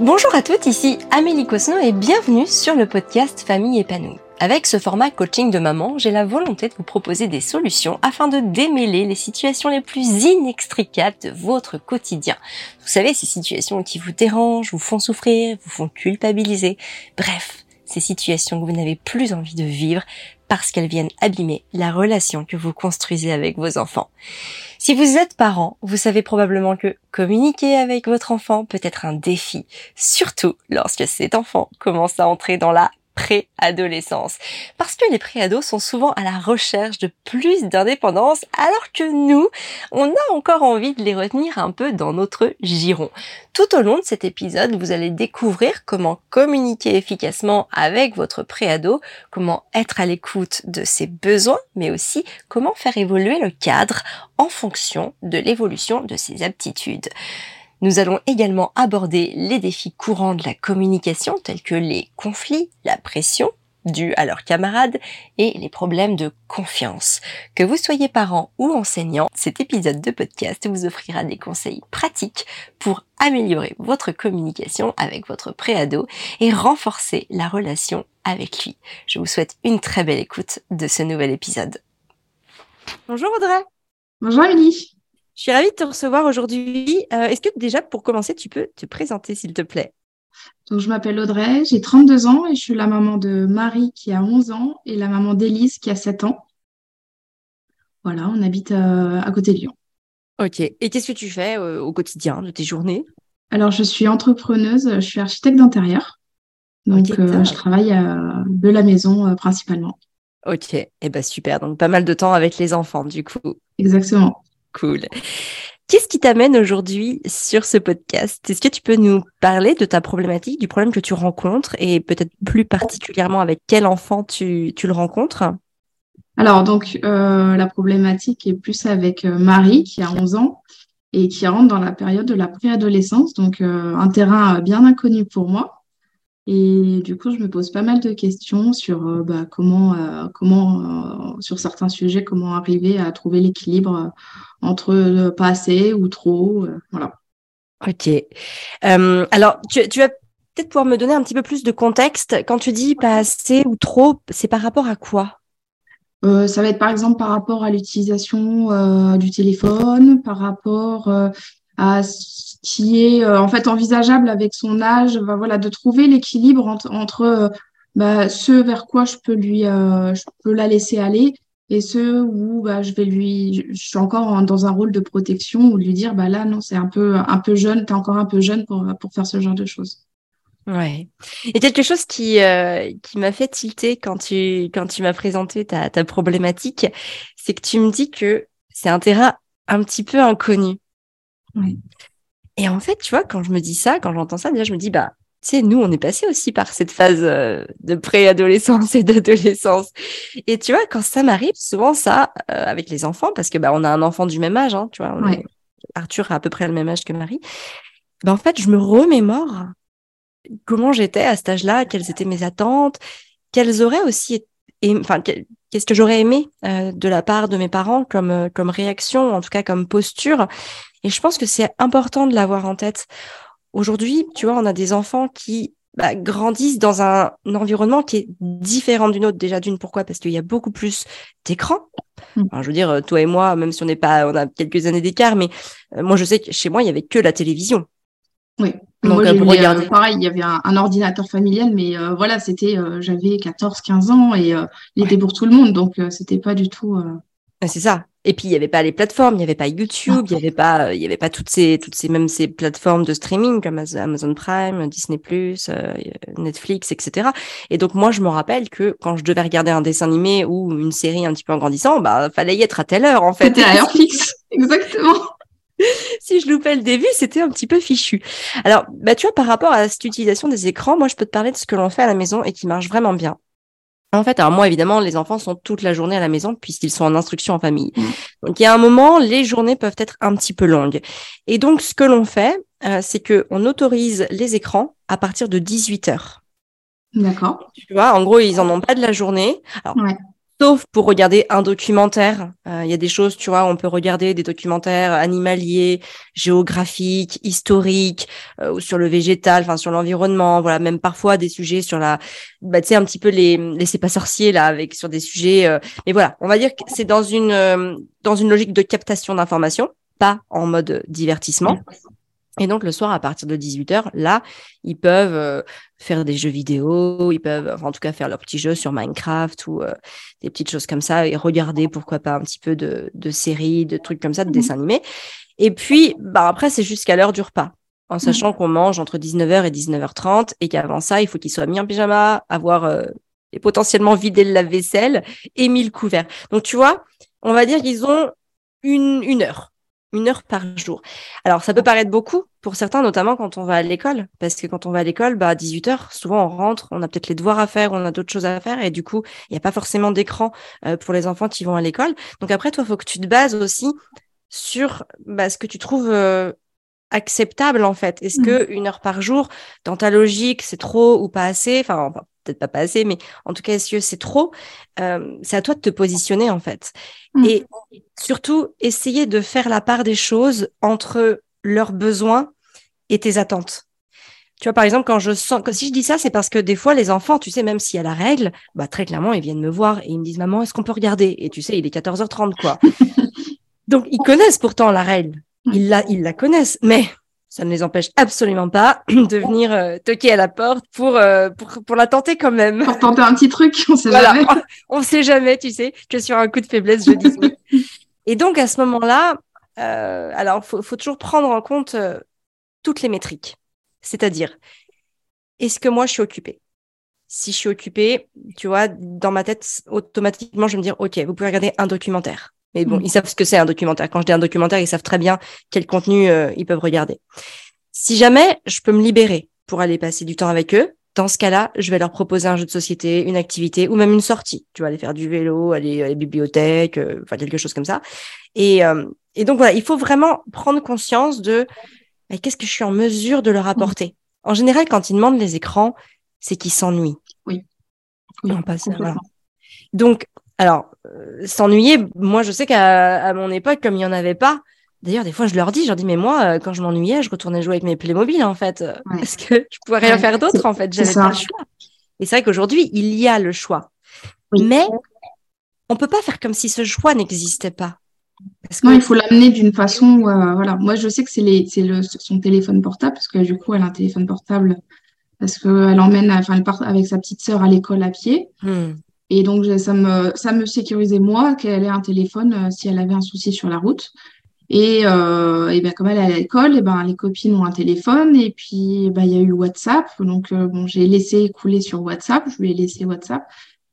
Bonjour à toutes, ici Amélie Cosno et bienvenue sur le podcast Famille épanouie. Avec ce format coaching de maman, j'ai la volonté de vous proposer des solutions afin de démêler les situations les plus inextricables de votre quotidien. Vous savez, ces situations qui vous dérangent, vous font souffrir, vous font culpabiliser. Bref, ces situations que vous n'avez plus envie de vivre parce qu'elles viennent abîmer la relation que vous construisez avec vos enfants. Si vous êtes parent, vous savez probablement que communiquer avec votre enfant peut être un défi, surtout lorsque cet enfant commence à entrer dans la préadolescence. Parce que les préados sont souvent à la recherche de plus d'indépendance, alors que nous, on a encore envie de les retenir un peu dans notre giron. Tout au long de cet épisode, vous allez découvrir comment communiquer efficacement avec votre préado, comment être à l'écoute de ses besoins, mais aussi comment faire évoluer le cadre en fonction de l'évolution de ses aptitudes. Nous allons également aborder les défis courants de la communication tels que les conflits, la pression dus à leurs camarades et les problèmes de confiance. Que vous soyez parent ou enseignant, cet épisode de podcast vous offrira des conseils pratiques pour améliorer votre communication avec votre préado et renforcer la relation avec lui. Je vous souhaite une très belle écoute de ce nouvel épisode. Bonjour Audrey. Bonjour Amélie. Je suis ravie de te recevoir aujourd'hui. Euh, est-ce que déjà, pour commencer, tu peux te présenter, s'il te plaît? Donc, je m'appelle Audrey, j'ai 32 ans et je suis la maman de Marie qui a 11 ans et la maman d'Élise qui a 7 ans. Voilà, on habite euh, à côté de Lyon. Ok. Et qu'est-ce que tu fais euh, au quotidien de tes journées? Alors, je suis entrepreneuse, je suis architecte d'intérieur. Donc, je travaille de la maison principalement. Ok, et eh ben super. Donc, pas mal de temps avec les enfants, du coup. Exactement. Cool. Qu'est-ce qui t'amène aujourd'hui sur ce podcast? Est-ce que tu peux nous parler de ta problématique, du problème que tu rencontres et peut-être plus particulièrement avec quel enfant tu, le rencontres? Alors, donc, euh, la problématique est plus avec euh, Marie qui a 11 ans et qui rentre dans la période de la préadolescence, donc euh, un terrain bien inconnu pour moi. Et du coup, je me pose pas mal de questions sur euh, bah, comment, euh, comment euh, sur certains sujets, comment arriver à trouver l'équilibre entre pas assez ou trop. voilà. Ok. alors, tu, tu vas peut-être pouvoir me donner un petit peu plus de contexte. Quand tu dis pas assez ou trop, c'est par rapport à quoi? Ça va être par exemple par rapport à l'utilisation du téléphone, par rapport à qui est euh, en fait envisageable avec son âge, bah, voilà, de trouver l'équilibre entre, euh, bah, ce vers quoi je peux lui, euh, je peux la laisser aller et ce où bah, je vais lui, je suis encore dans un rôle de protection ou lui dire là non c'est un peu un peu jeune, t'es encore un peu jeune pour pour faire ce genre de choses. Ouais. Et quelque chose qui qui m'a fait tilter quand tu quand tu m'as présenté ta ta problématique, c'est que tu me dis que c'est un terrain un petit peu inconnu. Oui. Et en fait, tu vois, quand je me dis ça, quand j'entends ça, déjà, je me dis, bah, tu sais, nous, on est passé aussi par cette phase euh, de préadolescence et d'adolescence. Et tu vois, quand ça m'arrive, souvent ça, euh, avec les enfants, parce que bah, on a un enfant du même âge, hein, tu vois, Arthur a à peu près le même âge que Marie. Bah, en fait, je me remémore comment j'étais à cet âge-là, quelles étaient mes attentes, quelles auraient aussi été enfin, qu'est-ce que j'aurais aimé euh, de la part de mes parents comme, comme réaction, en tout cas comme posture. Et je pense que c'est important de l'avoir en tête. Aujourd'hui, tu vois, on a des enfants qui bah, grandissent dans un, environnement qui est différent d'une autre. Déjà, d'une, pourquoi? Parce qu'il y a beaucoup plus d'écrans. Mmh. je veux dire, toi et moi, même si on n'est pas, on a quelques années d'écart, mais euh, moi, je sais que chez moi, il y avait que la télévision. Oui. Donc, Moi, pour regarder. pareil, il y avait un, ordinateur familial, mais euh, voilà, c'était, euh, j'avais 14, 15 ans et euh, il était pour tout le monde, donc c'était pas du tout. C'est ça. Et puis il n'y avait pas les plateformes, il n'y avait pas YouTube, il n'y avait pas, il y avait pas toutes ces, toutes ces mêmes ces plateformes de streaming comme Amazon Prime, Disney Netflix, etc. Et donc moi je me rappelle que quand je devais regarder un dessin animé ou une série un petit peu en grandissant, bah fallait y être à telle heure en fait. C'était à heure fixe, exactement. si je loupais le début, c'était un petit peu fichu. Alors, bah, tu vois, par rapport à cette utilisation des écrans, moi, je peux te parler de ce que l'on fait à la maison et qui marche vraiment bien. En fait, alors moi, évidemment, les enfants sont toute la journée à la maison puisqu'ils sont en instruction en famille. Mmh. Donc, il y a un moment, les journées peuvent être un petit peu longues. Et donc, ce que l'on fait, euh, c'est que on autorise les écrans à partir de 18 heures. D'accord. Tu vois, en gros, ils en ont pas de la journée. Alors, Sauf pour regarder un documentaire. Euh, il y a des choses, tu vois, on peut regarder des documentaires animaliers, géographiques, historiques, euh, sur le végétal, enfin sur l'environnement. Voilà, même parfois des sujets sur la, bah, tu sais, un petit peu les, les c'est pas sorciers là, avec sur des sujets. Euh, mais voilà, on va dire que c'est dans une dans une logique de captation d'informations, pas en mode divertissement. Et donc le soir, à partir de 18h, là, ils peuvent euh, faire des jeux vidéo, ils peuvent, enfin, en tout cas, faire leurs petits jeux sur Minecraft ou euh, des petites choses comme ça et regarder, pourquoi pas, un petit peu de, de séries, de trucs comme ça, de mmh dessins animés. Et puis, bah, après, c'est jusqu'à l'heure du repas, en mmh. sachant qu'on mange entre 19h et 19h30 et qu'avant ça, il faut qu'ils soient mis en pyjama, avoir euh, et potentiellement vidé le lave-vaisselle et mis le couvert. Donc, tu vois, on va dire qu'ils ont une, une heure une heure par jour. Alors, ça peut paraître beaucoup pour certains, notamment quand on va à l'école, parce que quand on va à l'école, bah, à 18 heures, souvent on rentre, on a peut-être les devoirs à faire, on a d'autres choses à faire, et du coup, il n'y a pas forcément d'écran euh, pour les enfants qui vont à l'école. Donc après, toi, il faut que tu te bases aussi sur bah, ce que tu trouves euh, acceptable, en fait. Est-ce mmh. que une heure par jour, dans ta logique, c'est trop ou pas assez? Enfin, peut-être pas, pas assez, mais en tout cas, est-ce que c'est trop euh, C'est à toi de te positionner, en fait. Mm. Et surtout, essayer de faire la part des choses entre leurs besoins et tes attentes. Tu vois, par exemple, quand je sens, si je dis ça, c'est parce que des fois, les enfants, tu sais, même s'il y a la règle, bah, très clairement, ils viennent me voir et ils me disent, maman, est-ce qu'on peut regarder? Et tu sais, il est 14h30, quoi. Donc, ils connaissent pourtant la règle. Ils la, ils la connaissent. Mais ça ne les empêche absolument pas de venir euh, toquer à la porte pour, euh, pour, pour la tenter quand même. Pour tenter un petit truc, on sait jamais. On sait jamais, tu sais, que sur un coup de faiblesse, je dis oui. Et donc, à ce moment-là, euh, alors, faut, faut toujours prendre en compte toutes les métriques. C'est-à-dire, est-ce que moi, je suis occupée? Si je suis occupée, tu vois, dans ma tête, automatiquement, je vais me dire, OK, vous pouvez regarder un documentaire. Mais bon, mm. ils savent ce que c'est un documentaire. Quand je dis un documentaire, ils savent très bien quel contenu euh, ils peuvent regarder. Si jamais je peux me libérer pour aller passer du temps avec eux, dans ce cas-là, je vais leur proposer un jeu de société, une activité ou même une sortie. Tu vois, aller faire du vélo, aller à la bibliothèque, euh, enfin quelque chose comme ça. Et, euh, et donc voilà, il faut vraiment prendre conscience de qu'est-ce que je suis en mesure de leur apporter? En général, quand ils demandent les écrans, c'est qu'ils s'ennuient. Oui. oui passe, voilà. Donc, alors, euh, s'ennuyer, moi je sais qu'à mon époque, comme il n'y en avait pas, d'ailleurs des fois je leur dis, je leur dis, mais moi euh, quand je m'ennuyais, je retournais jouer avec mes Playmobil en fait, parce que je pouvais rien faire d'autre en fait, j'avais pas le choix. Et c'est vrai qu'aujourd'hui, il y a le choix. Mais on peut pas faire comme si ce choix n'existait pas. Parce que... Non, il faut l'amener d'une façon. Euh, voilà. Moi, je sais que c'est le, son téléphone portable, parce que du coup, elle a un téléphone portable, parce qu'elle emmène, enfin, elle part avec sa petite sœur à l'école à pied. Hmm. Et donc, ça me, ça me sécurisait, moi, qu'elle ait un téléphone euh, si elle avait un souci sur la route. Et, euh, et bien, comme elle est à l'école, et ben, les copines ont un téléphone. Et puis, ben, il y a eu WhatsApp. Donc, euh, bon, j'ai laissé couler sur WhatsApp. Je lui ai laissé WhatsApp.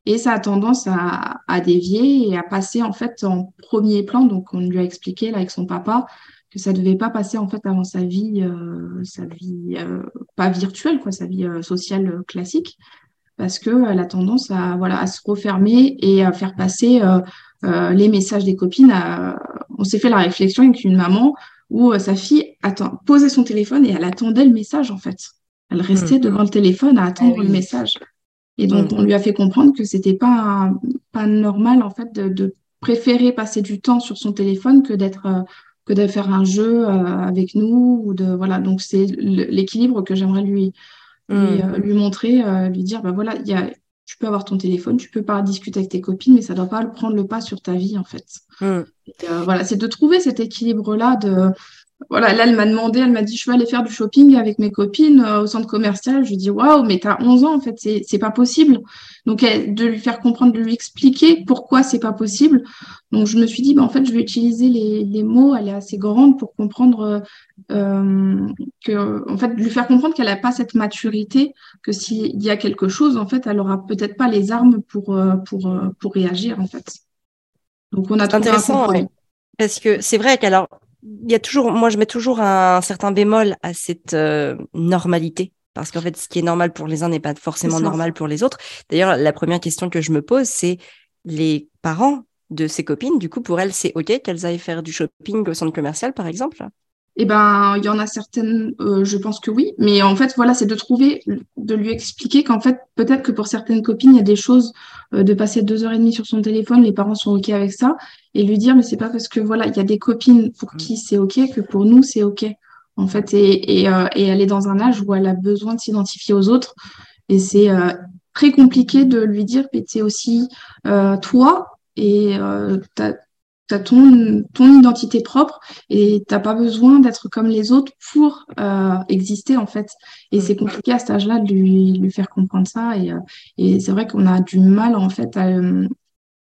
Et ça a tendance à, à dévier et à passer, en fait, en premier plan. Donc, on lui a expliqué, là, avec son papa, que ça devait pas passer, en fait, avant sa vie, euh, sa vie, euh, pas virtuelle, quoi, sa vie sociale classique parce qu'elle a tendance à, voilà, à se refermer et à faire passer euh, euh, les messages des copines. On s'est fait la réflexion avec une maman où euh, sa fille attend, posait son téléphone et elle attendait le message en fait. Elle restait mmh. devant le téléphone à attendre ah le message. Et donc, mmh. on lui a fait comprendre que c'était pas, pas normal en fait de, de, préférer passer du temps sur son téléphone que d'être que de faire un jeu avec nous ou de voilà donc c'est l'équilibre que j'aimerais lui et mm. euh, lui montrer, euh, lui dire, bah voilà, y a, tu peux avoir ton téléphone, tu peux pas discuter avec tes copines, mais ça doit pas prendre le pas sur ta vie, en fait. Mm. Euh, voilà, c'est de trouver cet équilibre-là de voilà, là, elle m'a demandé, elle m'a dit, je vais aller faire du shopping avec mes copines euh, au centre commercial. Je lui ai dit, waouh, mais t'as 11 ans, en fait, c'est, c'est pas possible. Donc, de lui faire comprendre, de lui expliquer pourquoi c'est pas possible. Donc, je me suis dit, bah, en fait, je vais utiliser les, les mots, elle est assez grande pour comprendre euh, que, en fait, lui faire comprendre qu'elle n'a pas cette maturité, que s'il y a quelque chose, en fait, elle aura peut-être pas les armes pour, euh, pour, euh, pour réagir, en fait. Donc, on a trouvé intéressant, Parce que c'est vrai qu'alors, il y a toujours, moi, je mets toujours un, certain bémol à cette euh, normalité. Parce qu'en fait, ce qui est normal pour les uns n'est pas forcément normal pour les autres. D'ailleurs, la première question que je me pose, c'est les parents de ces copines. Du coup, pour elles, c'est OK qu'elles aillent faire du shopping au centre commercial, par exemple? Eh ben, il y en a certaines, euh, je pense que oui. Mais en fait, voilà, c'est de trouver, de lui expliquer qu'en fait, peut-être que pour certaines copines, il y a des choses euh, de passer deux heures et demie sur son téléphone, les parents sont ok avec ça, et lui dire, mais c'est pas parce que voilà, il y a des copines pour qui c'est ok que pour nous c'est ok. En fait, et, et, euh, et elle est dans un âge où elle a besoin de s'identifier aux autres, et c'est très compliqué de lui dire, mais c'est aussi toi et t'as tu as ton, ton identité propre et t'as pas besoin d'être comme les autres pour euh, exister en fait. Et c'est compliqué à cet âge-là de lui, lui faire comprendre ça. Et, euh, et c'est vrai qu'on a du mal en fait à,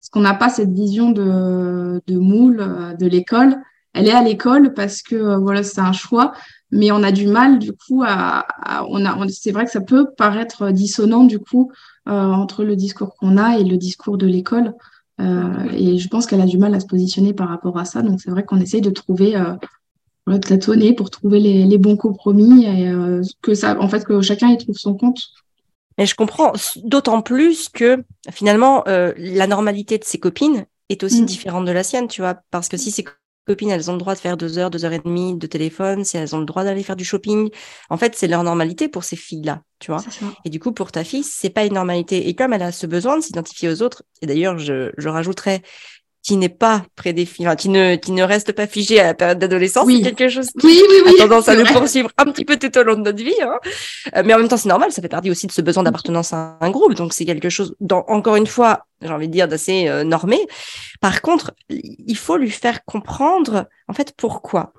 parce qu'on n'a pas cette vision de, de moule euh, de l'école. Elle est à l'école parce que euh, voilà c'est un choix, mais on a du mal du coup à, on a c'est vrai que ça peut paraître dissonant du coup euh, entre le discours qu'on a et le discours de l'école. Euh, et je pense qu'elle a du mal à se positionner par rapport à ça. Donc c'est vrai qu'on essaye de trouver, euh, de tâtonner pour trouver les, bons compromis et euh, que ça, en fait, que chacun y trouve son compte. Mais je comprends d'autant plus que finalement la normalité de ses copines est aussi mm. différente de la sienne, tu vois, parce que si c'est copines, elles ont le droit de faire deux heures, deux heures et demie de téléphone, si elles ont le droit d'aller faire du shopping. En fait, c'est leur normalité pour ces filles-là, tu vois. Et du coup, pour ta fille, c'est pas une normalité. Et comme elle a ce besoin de s'identifier aux autres, et d'ailleurs, je, je rajouterais qui n'est pas prédéfini, enfin, qui ne, qui ne reste pas figé à la période d'adolescence, c'est quelque chose qui a tendance à nous poursuivre un petit peu tout au long de notre vie. Hein. Euh, mais en même temps, c'est normal, ça fait partie aussi de ce besoin d'appartenance à un groupe. Donc, c'est quelque chose, dans, encore une fois, j'ai envie de dire, d'assez euh, normé. Par contre, il faut lui faire comprendre, en fait, pourquoi.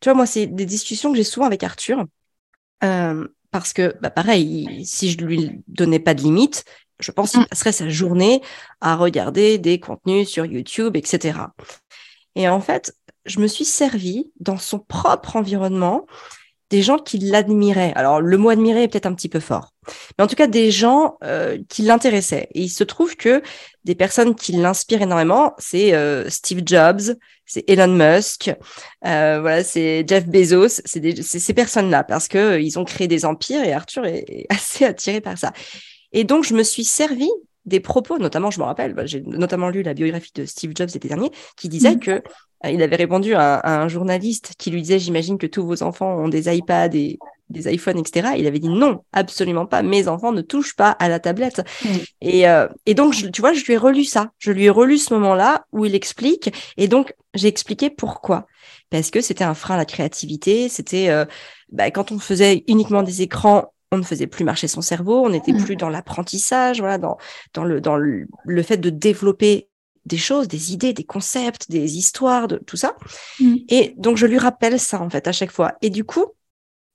Tu vois, moi, c'est des discussions que j'ai souvent avec Arthur. Euh, parce que, bah, pareil, si je lui donnais pas de limite, je pense qu'il mm. passerait sa journée à regarder des contenus sur YouTube, etc. Et en fait, je me suis servi dans son propre environnement des gens qui l'admiraient. Alors, le mot admirer est peut-être un petit peu fort, mais en tout cas, des gens euh, qui l'intéressaient. Et il se trouve que des personnes qui l'inspirent énormément, c'est euh, Steve Jobs, c'est Elon Musk, euh, voilà, c'est Jeff Bezos, c'est ces personnes-là, parce que ils ont créé des empires et Arthur est assez attiré par ça. Et donc, je me suis servi des propos, notamment, je me rappelle, bah, j'ai notamment lu la biographie de Steve Jobs l'été dernier, qui disait mmh. que euh, il avait répondu à, un journaliste qui lui disait, j'imagine que tous vos enfants ont des iPads et des iPhones, etc. Il avait dit non, absolument pas. Mes enfants ne touchent pas à la tablette. Mmh. Et, euh, et donc, tu vois, je lui ai relu ça. Je lui ai relu ce moment-là où il explique. Et donc, j'ai expliqué pourquoi. Parce que c'était un frein à la créativité. C'était euh, bah, quand on faisait uniquement des écrans, on ne faisait plus marcher son cerveau, on n'était mmh. plus dans l'apprentissage, voilà, dans, dans, le, dans le, fait de développer des choses, des idées, des concepts, des histoires, de tout ça. Mmh. Et donc, je lui rappelle ça, en fait, à chaque fois. Et du coup,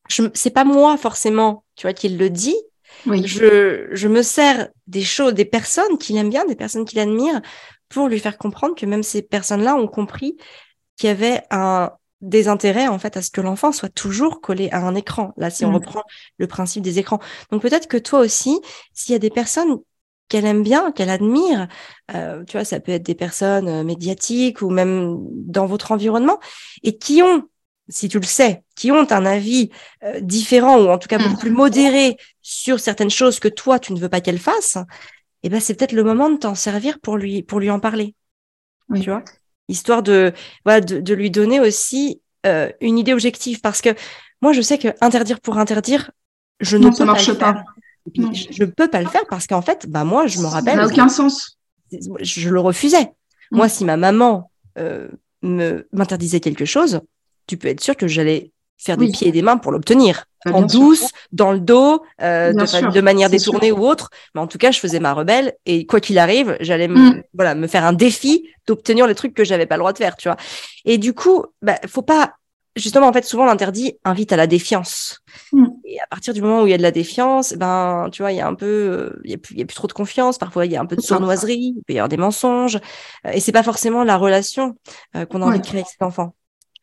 je, c'est pas moi, forcément, tu vois, qui le dit. Je, je me sers des choses, des personnes qu'il aime bien, des personnes qu'il admire, pour lui faire comprendre que même ces personnes-là ont compris qu'il y avait un, des intérêts en fait à ce que l'enfant soit toujours collé à un écran. Là, si on mm. reprend le principe des écrans. Donc peut-être que toi aussi, s'il y a des personnes qu'elle aime bien, qu'elle admire, euh, tu vois, ça peut être des personnes euh, médiatiques ou même dans votre environnement, et qui ont, si tu le sais, qui ont un avis euh, différent ou en tout cas beaucoup mm. plus modéré sur certaines choses que toi tu ne veux pas qu'elle fasse, eh ben c'est peut-être le moment de t'en servir pour lui pour lui en parler. Tu vois? Histoire de, voilà, de, lui donner aussi euh, une idée objective. Parce que moi, je sais que interdire pour interdire, je ne peux marche pas. Je ne peux pas le faire parce qu'en fait, bah moi, je me rappelle. Ça n'a aucun sens. Je le refusais. Mm. Moi, si ma maman euh, me m'interdisait quelque chose, tu peux être sûr que j'allais faire des pieds et des mains pour l'obtenir. Bah, en douce, dans le dos, euh, de, manière détournée ou autre. Mais en tout cas, je faisais ma rebelle et quoi qu'il arrive, j'allais mm. voilà, me faire un défi d'obtenir les trucs que j'avais pas le droit de faire, tu vois. Et du coup, bah, faut pas justement, en fait, souvent l'interdit invite à la défiance. Mm. Et à partir du moment où il y a de la défiance, ben, tu vois, il y a un peu, il y a plus, il y a plus trop de confiance. Parfois, il y a un peu de sournoiserie, il peut y avoir des mensonges. Euh, et c'est pas forcément la relation euh, qu'on a envie de créer avec cet enfant.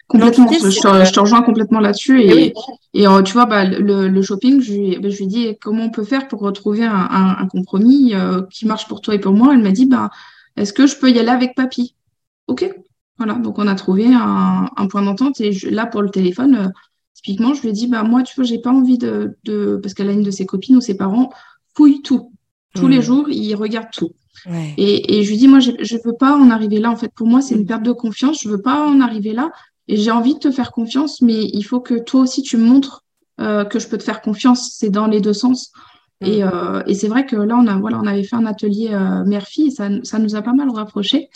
Complètement, je, te, rejoins complètement là-dessus. Et, et, euh, tu vois, bah, le, shopping, je lui, bah, je lui ai dit comment on peut faire pour retrouver un, compromis euh, qui marche pour toi et pour moi? Elle m'a dit, bah, est-ce que je peux y aller avec papy? Ok. Voilà, donc on a trouvé un, point d'entente. Et là, pour le téléphone, euh, typiquement, je lui ai dit, bah, moi, tu vois, j'ai pas envie de, de parce qu'elle a une de ses copines ou ses parents, fouille tout. Tous les mmh. jours, ils regardent tout. Et, et, je lui dis, moi, je ne veux pas en arriver là. En fait, pour moi, c'est une perte de confiance. Je veux pas en arriver là et j'ai envie de te faire confiance, mais il faut que toi aussi tu me montres euh, que je peux te faire confiance. C'est dans les deux sens. Et, mm. euh, et c'est vrai que là, on, a, voilà, on avait fait un atelier euh, mère-fille, ça, ça nous a pas mal rapprochés.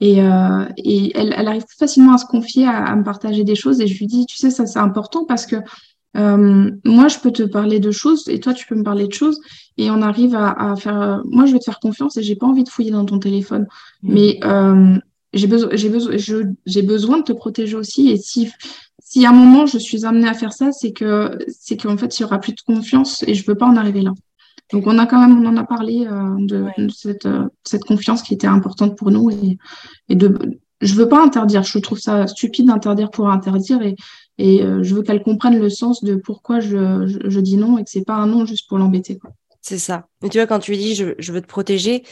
Et, euh, et elle, elle, arrive facilement à se confier, à, à, me partager des choses. Et je lui dis, tu sais, ça c'est important parce que moi, je peux te parler de choses et toi, tu peux me parler de choses. Et on arrive à, à faire. Moi, je vais te faire confiance et j'ai pas envie de fouiller dans ton téléphone. Mm. Mais j'ai besoin, j'ai besoin, j'ai besoin de te protéger aussi. Et si, si à un moment je suis amenée à faire ça, c'est que, c'est qu'en fait, il y aura plus de confiance et je veux pas en arriver là. Donc on a quand même, on en a parlé euh, de, de, cette, euh, cette confiance qui était importante pour nous et, et de, je veux pas interdire. Je trouve ça stupide d'interdire pour interdire et, et euh, je veux qu'elle comprenne le sens de pourquoi je, je, je, dis non et que c'est pas un non juste pour l'embêter. C'est ça. Mais tu vois, quand tu lui dis je, je veux te protéger,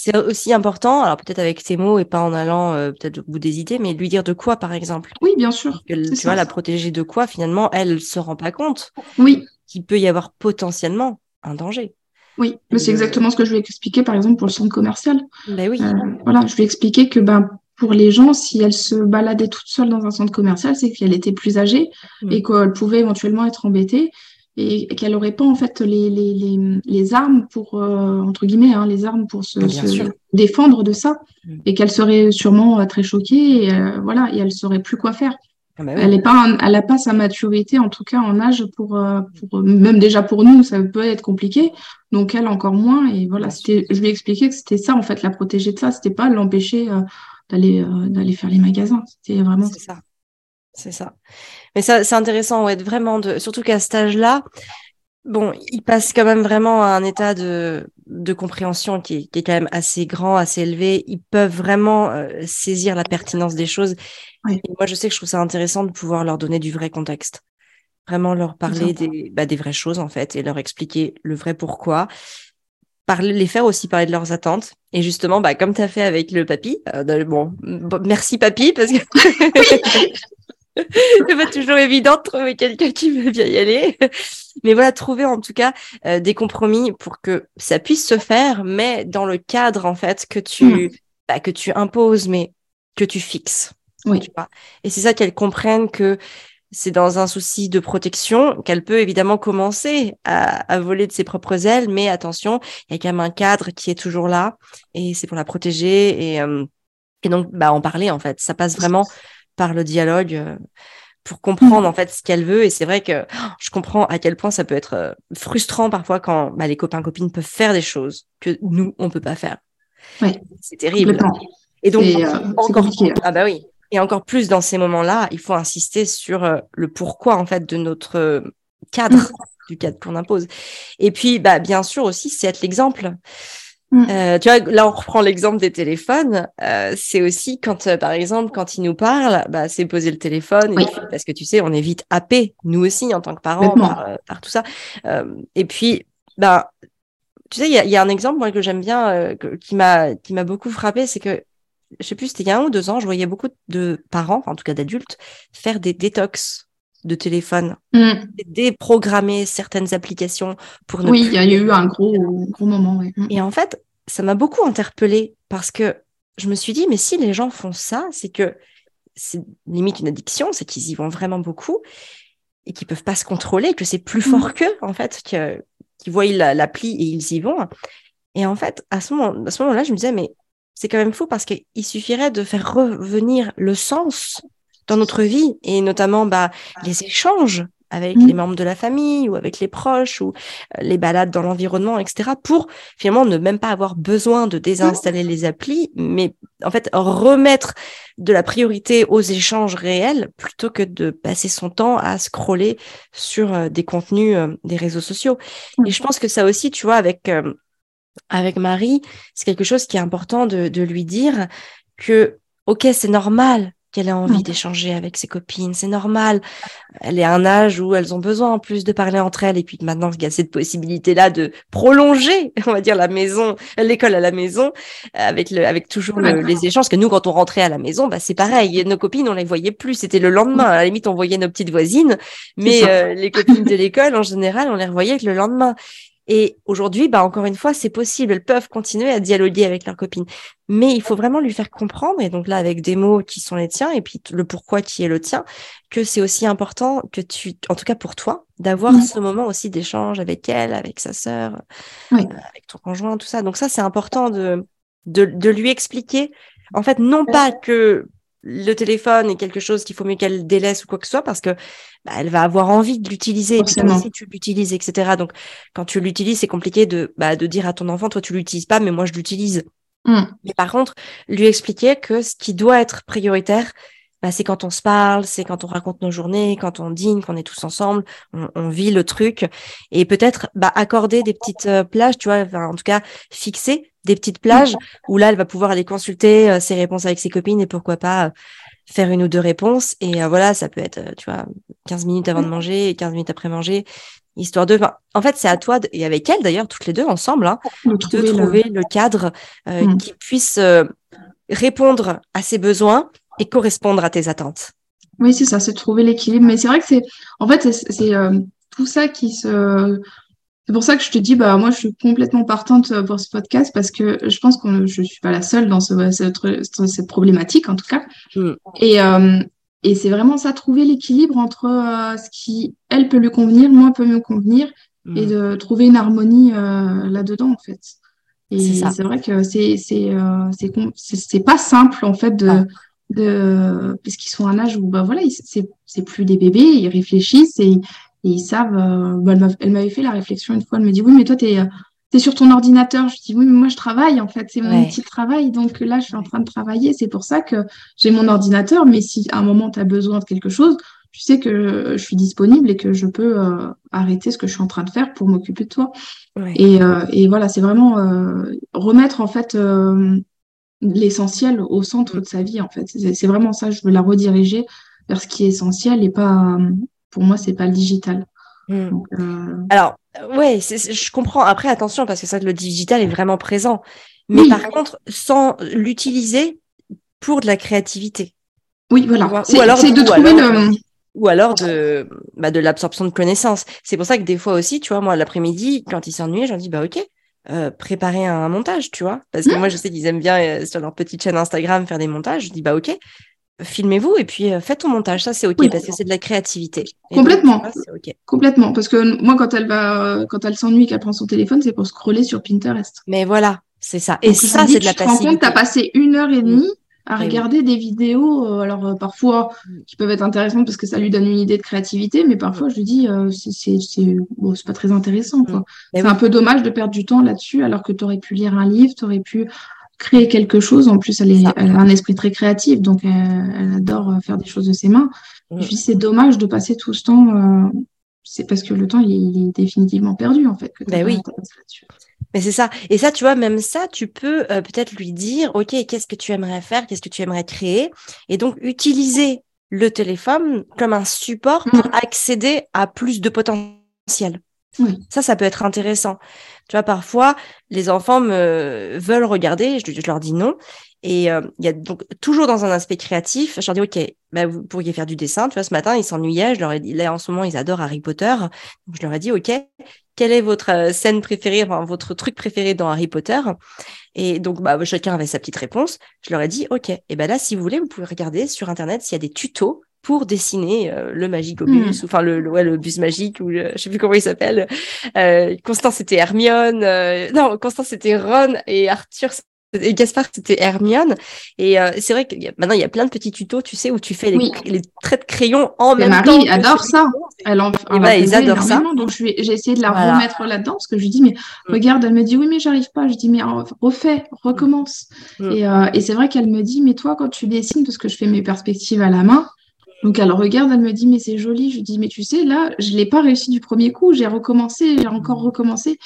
c'est aussi important, alors peut-être avec tes mots et pas en allant euh, peut-être au bout des idées, mais lui dire de quoi, par exemple. Oui, bien sûr. Que, tu ça. vois, la protéger de quoi, finalement, elle se rend pas compte. Oui. Qu'il peut y avoir potentiellement un danger. Oui, mais c'est exactement ce que je lui ai expliqué, par exemple, pour le centre commercial. Ben oui. Euh, voilà, je lui ai expliqué que ben, pour les gens, si elle se baladait toute seule dans un centre commercial, c'est qu'elle était plus âgée mmh. et qu'elle pouvait éventuellement être embêtée et qu'elle n'aurait pas en fait les, les, les, les armes pour, euh, entre guillemets, hein, les armes pour se, se défendre de ça mmh. et qu'elle serait sûrement euh, très choquée et, euh, voilà, et elle ne saurait plus quoi faire. Ah bah oui. Elle n'a pas, elle pas sa maturité, en tout cas en âge, pour, euh, pour, même déjà pour nous, ça peut être compliqué. Donc elle encore moins. Et voilà, c'était, je lui ai expliqué que c'était ça en fait, la protéger de ça. C'était pas l'empêcher euh, d'aller euh, d'aller faire les magasins. C'était vraiment. Ça. C'est ça. Mais ça, c'est intéressant, ouais, vraiment de, surtout qu'à cet âge-là, bon, il passe quand même vraiment à un état de, de compréhension qui est, qui est quand même assez grand, assez élevé. Ils peuvent vraiment euh, saisir la pertinence des choses. Oui. Et moi, je sais que je trouve ça intéressant de pouvoir leur donner du vrai contexte. Vraiment leur parler des, bah, des vraies choses, en fait, et leur expliquer le vrai pourquoi. Parler, les faire aussi parler de leurs attentes. Et justement, bah, comme tu as fait avec le papy, euh, bon, bon, merci papy, parce que c'est pas toujours évident de trouver quelqu'un qui veut bien y aller. Mais voilà, trouver en tout cas euh, des compromis pour que ça puisse se faire, mais dans le cadre en fait que tu, mmh. bah, que tu imposes, mais que tu fixes. Oui. Tu vois Et c'est ça qu'elle comprenne que c'est dans un souci de protection qu'elle peut évidemment commencer à, à, voler de ses propres ailes, mais attention, il y a quand même un cadre qui est toujours là et c'est pour la protéger et, euh, et donc bah, en parler en fait. Ça passe vraiment par le dialogue euh, pour comprendre en fait ce qu'elle veut et c'est vrai que oh, je comprends à quel point ça peut être euh, frustrant parfois quand bah, les copains copines peuvent faire des choses que nous on peut pas faire. Oui. C'est terrible. Et donc euh, encore ah bah oui. Et encore plus dans ces moments-là, il faut insister sur le pourquoi en fait de notre cadre, mmh. du cadre qu'on impose. Et puis, bah bien sûr aussi, c'est être l'exemple. Mmh. Euh, tu vois, là on reprend l'exemple des téléphones. Euh, c'est aussi quand, euh, par exemple, quand ils nous parlent, bah, c'est poser le téléphone oui. puis, parce que tu sais, on est vite happé, nous aussi en tant que parents, par, par, tout ça. et puis, bah, tu sais, il y, y a, un exemple moi que j'aime bien, que, qui m'a qui m'a beaucoup frappé, c'est que je sais plus, c'était il y a un ou deux ans, je voyais beaucoup de parents, en tout cas d'adultes, faire des détox de téléphone, mm. déprogrammer certaines applications pour ne Oui, il y a eu un gros, gros moment. Ouais. Mm. Et en fait, ça m'a beaucoup interpellée parce que je me suis dit, mais si les gens font ça, c'est que c'est limite une addiction, c'est qu'ils y vont vraiment beaucoup et qu'ils peuvent pas se contrôler, que c'est plus fort mm. qu'eux, en fait, qu'ils qu voient l'appli et ils y vont. Et en fait, à ce moment, à ce moment-là, je me disais, mais c'est quand même fou parce qu'il suffirait de faire revenir le sens dans notre vie et notamment bah, les échanges avec mmh. les membres de la famille ou avec les proches ou euh, les balades dans l'environnement, etc. pour finalement ne même pas avoir besoin de désinstaller les applis, mais en fait remettre de la priorité aux échanges réels plutôt que de passer son temps à scroller sur euh, des contenus euh, des réseaux sociaux. Mmh. Et je pense que ça aussi, tu vois, avec euh, avec Marie, c'est quelque chose qui est important de, de lui dire que, ok, c'est normal qu'elle ait envie d'échanger avec ses copines, c'est normal. Elle est à un âge où elles ont besoin en plus de parler entre elles. Et puis maintenant il y a cette possibilité là de prolonger, on va dire la maison, l'école à la maison avec le avec toujours le, les échanges parce que nous quand on rentrait à la maison, bah c'est pareil, nos copines on les voyait plus, c'était le lendemain, à la limite on voyait nos petites voisines, mais euh, les copines de l'école en général, on les revoyait que le lendemain. Et aujourd'hui, bah, encore une fois, c'est possible. Elles peuvent continuer à dialoguer avec leurs copines. Mais il faut vraiment lui faire comprendre, et donc là, avec des mots qui sont les tiens, et puis le pourquoi qui est le tien, que c'est aussi important que tu, en tout cas pour toi, d'avoir ce moment aussi d'échange avec elle, avec sa sœur, euh, avec ton conjoint, tout ça. Donc ça, c'est important de, de, de lui expliquer, en fait, non pas que le téléphone est quelque chose qu'il faut mieux qu'elle délaisse ou quoi que ce soit parce que bah, elle va avoir envie de l'utiliser si tu l'utilises etc donc quand tu l'utilises c'est compliqué de bah, de dire à ton enfant toi tu l'utilises pas mais moi je l'utilise. Mm. mais par contre lui expliquer que ce qui doit être prioritaire bah, c'est quand on se parle, c'est quand on raconte nos journées, quand on dîne, qu'on est tous ensemble, on, vit le truc, et peut-être bah, accorder des petites euh, plages, tu vois, en tout cas fixer des petites plages où là, elle va pouvoir aller consulter euh, ses réponses avec ses copines et pourquoi pas euh, faire une ou deux réponses. Et voilà, ça peut être, tu vois, 15 minutes avant de manger et 15 minutes après manger, histoire de. en fait, c'est à toi, et avec elle d'ailleurs, toutes les deux ensemble, hein, de trouver, le... cadre mmh. qui puisse répondre à ses besoins et correspondre à tes attentes. Oui, c'est ça, c'est trouver l'équilibre. Mais c'est vrai que c'est, en fait, c'est euh, tout ça qui se. C'est pour ça que je te dis, bah moi, je suis complètement partante euh, pour ce podcast parce que je pense que je suis pas la seule dans ce, cette, problématique, en tout cas. Mm. Et, euh, et c'est vraiment ça, trouver l'équilibre entre ce qui, elle, peut lui convenir, moi, peut me convenir, et mm. de trouver une harmonie là-dedans, en fait. Et c'est vrai que c'est c'est c'est pas simple, en fait, de de puisqu'ils sont à un âge où bah voilà c'est c'est plus des bébés ils réfléchissent et, ils savent euh, bah, elle m'avait fait la réflexion une fois elle me dit oui mais toi t'es es sur ton ordinateur. Je dis oui mais moi je travaille en fait. C'est mon petit travail. Donc là je suis en train de travailler. C'est pour ça que j'ai mon ordinateur. Mais si à un moment tu as besoin de quelque chose tu sais que je suis disponible et que je peux euh, arrêter ce que je suis en train de faire pour m'occuper de toi. Et, euh, et voilà c'est vraiment remettre en fait l'essentiel au centre mm. de sa vie en fait. C'est vraiment ça, je veux la rediriger vers ce qui est essentiel et pas, pour moi, c'est pas le digital. Mm. Euh, Alors, ouais, je comprends. Après, attention, parce que ça, le digital est vraiment présent. Mais par contre, sans l'utiliser pour de la créativité. Oui, voilà. Ou alors, de trouver le ou alors de, bah, de l'absorption de connaissances. C'est pour ça que des fois aussi, tu vois, moi, l'après-midi, quand il s'ennuie, j'en dis, bah, ok, euh, préparer un montage, tu vois. Parce que moi, je sais qu'ils aiment bien euh, sur leur petite chaîne Instagram faire des montages. Je dis, bah, ok, filmez-vous et puis euh, faites ton montage. Ça, c'est ok parce que c'est de la créativité. Complètement. Complètement. Parce que moi, quand elle va, quand elle s'ennuie, qu'elle prend son téléphone, c'est pour scroller sur Pinterest. Mais voilà, c'est ça. Et ça, c'est de la passivité. Tu as passé une heure et demie à regarder des vidéos, euh, alors euh, parfois qui peuvent être intéressantes parce que ça lui donne une idée de créativité, mais parfois je lui dis euh, c'est bon, pas très intéressant. Mm. C'est un peu dommage de perdre du temps là-dessus alors que tu aurais pu lire un livre, tu aurais pu créer quelque chose. En plus, elle, est, elle a un esprit très créatif, donc elle, adore faire des choses de ses mains. Mm. Je dis c'est dommage de passer tout ce temps. c'est parce que le temps il, est définitivement perdu en fait. Que ben oui. Mais c'est ça. Et ça, tu vois, même ça, tu peux euh, peut-être lui dire, OK, qu'est-ce que tu aimerais faire, qu'est-ce que tu aimerais créer, et donc utiliser le téléphone comme un support pour mmh. accéder à plus de potentiel. Ça, ça peut être intéressant. Tu vois, parfois, les enfants me veulent regarder, je, leur dis non. Et euh, il y a donc toujours dans un aspect créatif, je leur dis, OK, bah, vous pourriez faire du dessin. Tu vois, ce matin, ils s'ennuyaient. Je leur ai dit, là, en ce moment, ils adorent Harry Potter. Je leur ai dit, OK, quelle est votre euh, scène préférée, votre truc préféré dans Harry Potter? Et donc, bah, chacun avait sa petite réponse. Je leur ai dit, OK, et ben là, si vous voulez, vous pouvez regarder sur Internet s'il y a des tutos pour dessiner euh, le Magicobus, mmh. ou enfin le, ouais, le bus magique, ou je sais plus comment il s'appelle. Euh, Constance c'était Hermione, euh, non Constance c'était Ron et Arthur et Gaspard, c'était Hermione. Et euh, c'est vrai que maintenant, il y a plein de petits tutos, tu sais, où tu fais les, traits de crayon en même temps. Marie adore ça. Elle en, ils adorent ça. Donc, j'ai essayé de la remettre là-dedans parce que je lui dis, mais mm. regarde, elle me dit, oui, mais j'arrive pas. Je dis, mais refais, recommence. Mm. Et, et c'est vrai qu'elle me dit, mais toi, quand tu dessines, parce que je fais mes perspectives à la main, donc elle regarde, elle me dit, mais c'est joli. Je lui dis, mais tu sais, là, je l'ai pas réussi du premier coup. J'ai recommencé, j'ai encore recommencé.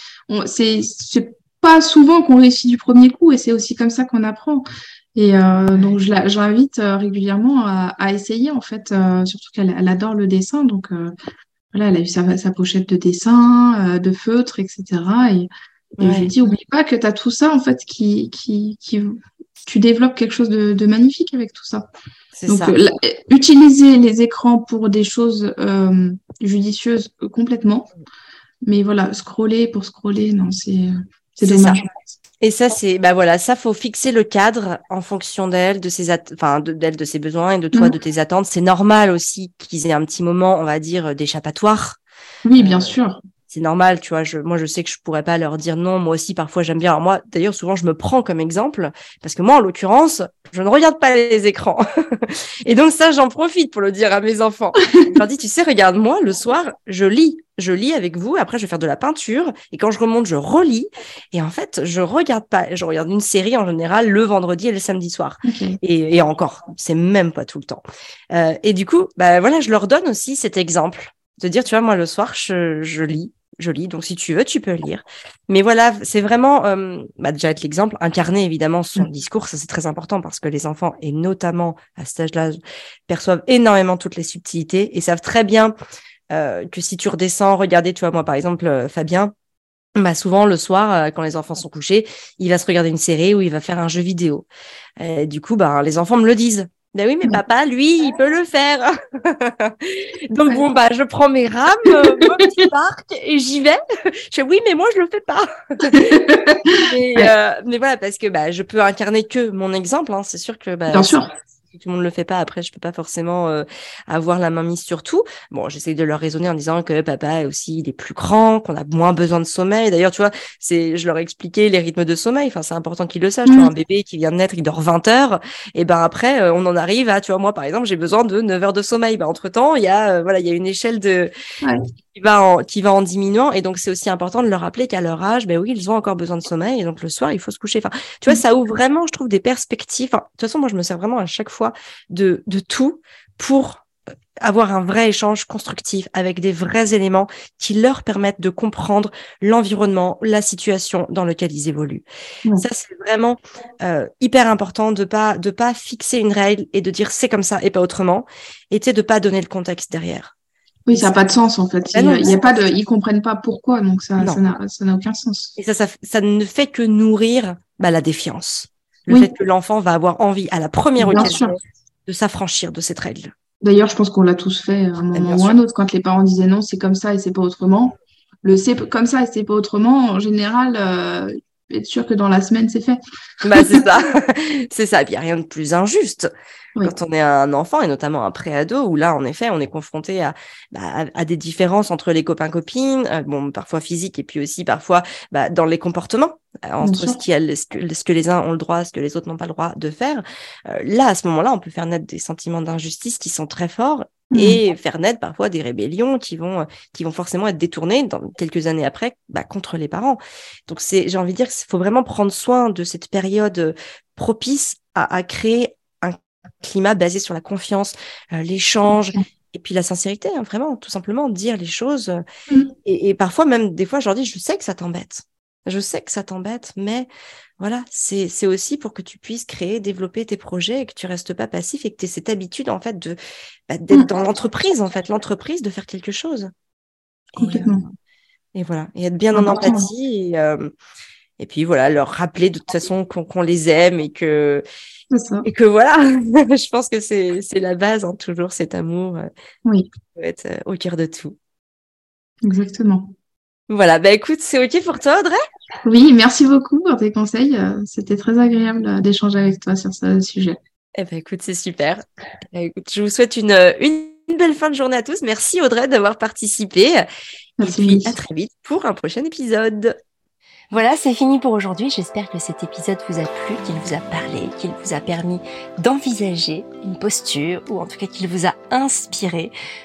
C'est pas souvent qu'on réussit du premier coup et c'est aussi comme ça qu'on apprend. Et euh, donc, je l'invite euh, régulièrement à, essayer, en fait, euh, surtout qu'elle elle adore le dessin. Donc, voilà, elle a eu sa, sa pochette de dessin, de feutre, etc. Et, je lui dis, oublie pas que tu as tout ça, en fait, qui, qui, qui, tu développes quelque chose de, magnifique avec tout ça. Donc, ça. utiliser les écrans pour des choses judicieuses complètement. Mais voilà, scroller pour scroller, non, c'est c'est dommage. Et ça, c'est, bah voilà, ça, faut fixer le cadre en fonction d'elle, de ses, enfin, d'elle, de ses besoins et de toi, mm. de tes attentes. C'est normal aussi qu'ils aient un petit moment, on va dire, d'échappatoire. Oui, bien sûr c'est normal, tu vois. Je, moi, je sais que je pourrais pas leur dire non. Moi aussi, parfois, j'aime bien. Alors moi, d'ailleurs, souvent, je me prends comme exemple parce que moi, en l'occurrence, je ne regarde pas les écrans. et donc ça, j'en profite pour le dire à mes enfants. je leur dis, tu sais, regarde-moi, le soir, je lis. Je lis avec vous. Après, je vais faire de la peinture. Et quand je remonte, je relis. Et en fait, je regarde pas. Je regarde une série en général le vendredi et le samedi soir. Et, et, encore, c'est même pas tout le temps. Euh, et du coup, bah voilà, je leur donne aussi cet exemple de dire, tu vois, moi, le soir, je, je lis je lis. Donc, si tu veux, tu peux lire. Mais voilà, c'est vraiment, euh, bah, déjà être l'exemple, incarner évidemment son mm. discours, ça c'est très important parce que les enfants, et notamment à cet âge-là, perçoivent énormément toutes les subtilités et savent très bien euh, que si tu redescends, regardez, tu vois, moi par exemple, euh, Fabien, bah souvent le soir, quand les enfants sont couchés, il va se regarder une série ou il va faire un jeu vidéo. du coup, bah, les enfants me le disent. Ben oui, mais papa, lui, il peut le faire. Donc bon, bah, je prends mes rames, euh, mon petit parc et j'y vais. Je fais oui, mais moi, je le fais pas. Euh, mais voilà, parce que bah, je peux incarner que mon exemple. Hein. C'est sûr que bah, Bien sûr si tout le monde le fait pas, après, je peux pas forcément euh, avoir la main mise sur tout. Bon, j'essaie de leur raisonner en disant que papa aussi, il est plus grand, qu'on a moins besoin de sommeil. D'ailleurs, tu vois, c'est, je leur ai expliqué les rythmes de sommeil. Enfin, c'est important qu'ils le sachent. Tu vois, mm. un bébé qui vient de naître, il dort 20 heures. Et ben après, euh, on en arrive à, tu vois, moi, par exemple, j'ai besoin de 9 heures de sommeil. Ben, entre temps, il y a, euh, voilà, il y a une échelle de, qui va en, qui va en diminuant. Et donc, c'est aussi important de leur rappeler qu'à leur âge, ben oui, ils ont encore besoin de sommeil. Et donc, le soir, il faut se coucher. Enfin, tu vois, ça ouvre vraiment, je trouve, des perspectives. Enfin, de toute façon, moi, je me sers vraiment à chaque fois de, de tout pour avoir un vrai échange constructif avec des vrais éléments qui leur permettent de comprendre l'environnement, la situation dans lequel ils évoluent. Ça, c'est vraiment euh, hyper important de pas de pas fixer une règle et de dire c'est comme ça et pas autrement, et de pas donner le contexte derrière. Oui, ça n'a pas de sens en fait. Ben il y a pas de, ils comprennent pas pourquoi, donc ça, ça n'a aucun sens. Et ça, ça, ça, ne fait que nourrir bah, la défiance. Le fait que l'enfant va avoir envie à la première occasion de s'affranchir de cette règle. D'ailleurs, je pense qu'on l'a tous fait à un moment ou un autre. Quand les parents disaient non, c'est comme ça et c'est pas autrement. Le c'est comme ça et c'est pas autrement, en général, euh, être sûr que dans la semaine, c'est fait. Bah, c'est ça. c'est ça. Il n'y a rien de plus injuste quand on est un enfant et notamment un préado où là, en effet, on est confronté à, bah, à, des différences entre les copains-copines, euh, bon, parfois physiques et puis aussi parfois bah, dans les comportements euh, entre ce, qui a, ce, que, ce que les uns ont le droit, ce que les autres n'ont pas le droit de faire. Euh, là, à ce moment-là, on peut faire naître des sentiments d'injustice qui sont très forts. Et faire naître parfois des rébellions qui vont qui vont forcément être détournées dans quelques années après bah, contre les parents. Donc c'est j'ai envie de dire qu'il faut vraiment prendre soin de cette période propice à, à créer climat basé sur la confiance, euh, l'échange et puis la sincérité, hein, vraiment, tout simplement dire les choses. Mm. Et, parfois, même des fois, je leur dis, je sais que ça t'embête. Je sais que ça t'embête, mais voilà, c'est aussi pour que tu puisses créer, développer tes projets et que tu restes pas passif et que tu aies cette habitude, en fait, de bah, d'être dans l'entreprise, en fait, l'entreprise, de faire quelque chose. Complètement. Et, voilà, et être bien en empathie. Et, euh, et puis voilà, leur rappeler de toute façon qu'on les aime et que et que voilà, je pense que c'est la base, hein, toujours cet amour euh, oui. qui peut être euh, au cœur de tout. Exactement. Voilà, bah écoute, c'est OK pour toi, Audrey? Oui, merci beaucoup pour tes conseils. Euh, c'était très agréable d'échanger avec toi sur ce sujet. Eh ben écoute, c'est super. Écoute, je vous souhaite une, une, belle fin de journée à tous. Merci Audrey d'avoir participé. Merci, et puis à très vite pour un prochain épisode. Voilà, c'est fini pour aujourd'hui. J'espère que cet épisode vous a plu, qu'il vous a parlé, qu'il vous a permis d'envisager une posture ou en tout cas qu'il vous a inspiré